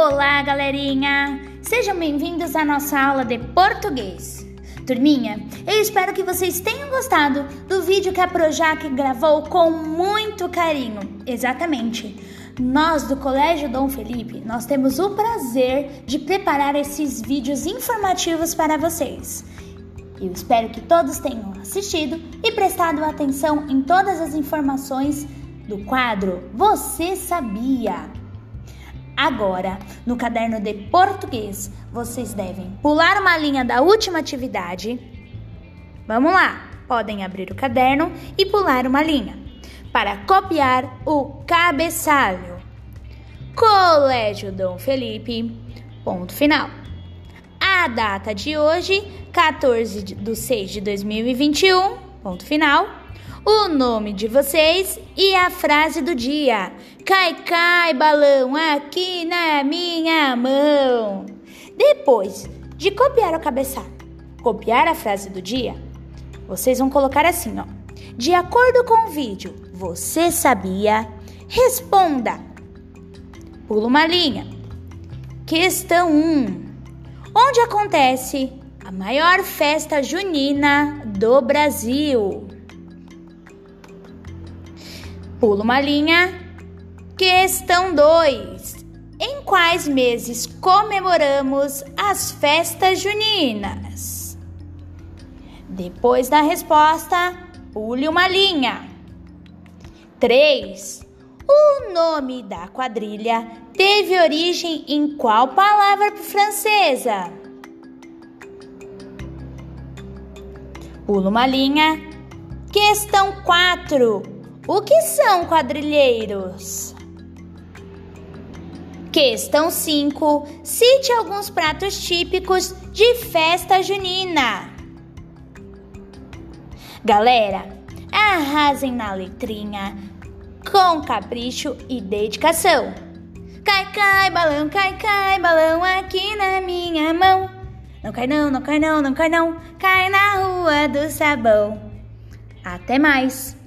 Olá, galerinha! Sejam bem-vindos à nossa aula de português. Turminha, eu espero que vocês tenham gostado do vídeo que a Projac gravou com muito carinho. Exatamente. Nós do Colégio Dom Felipe, nós temos o prazer de preparar esses vídeos informativos para vocês. Eu espero que todos tenham assistido e prestado atenção em todas as informações do quadro Você Sabia? Agora, no caderno de português, vocês devem pular uma linha da última atividade. Vamos lá, podem abrir o caderno e pular uma linha para copiar o cabeçalho. Colégio Dom Felipe, ponto final. A data de hoje, 14 de 6 de 2021, ponto final o nome de vocês e a frase do dia. Cai, cai, balão, aqui na minha mão. Depois de copiar o cabeçalho, copiar a frase do dia, vocês vão colocar assim, ó. De acordo com o vídeo, você sabia? Responda. Pula uma linha. Questão 1. Onde acontece a maior festa junina do Brasil? Pula uma linha. Questão 2. Em quais meses comemoramos as festas juninas? Depois da resposta, pule uma linha. 3. O nome da quadrilha teve origem em qual palavra francesa? Pula uma linha. Questão 4. O que são quadrilheiros? Questão 5. Cite alguns pratos típicos de festa junina. Galera, arrasem na letrinha com capricho e dedicação. Cai, cai, balão, cai, cai, balão aqui na minha mão. Não cai não, não cai não, não cai não, cai na rua do sabão. Até mais!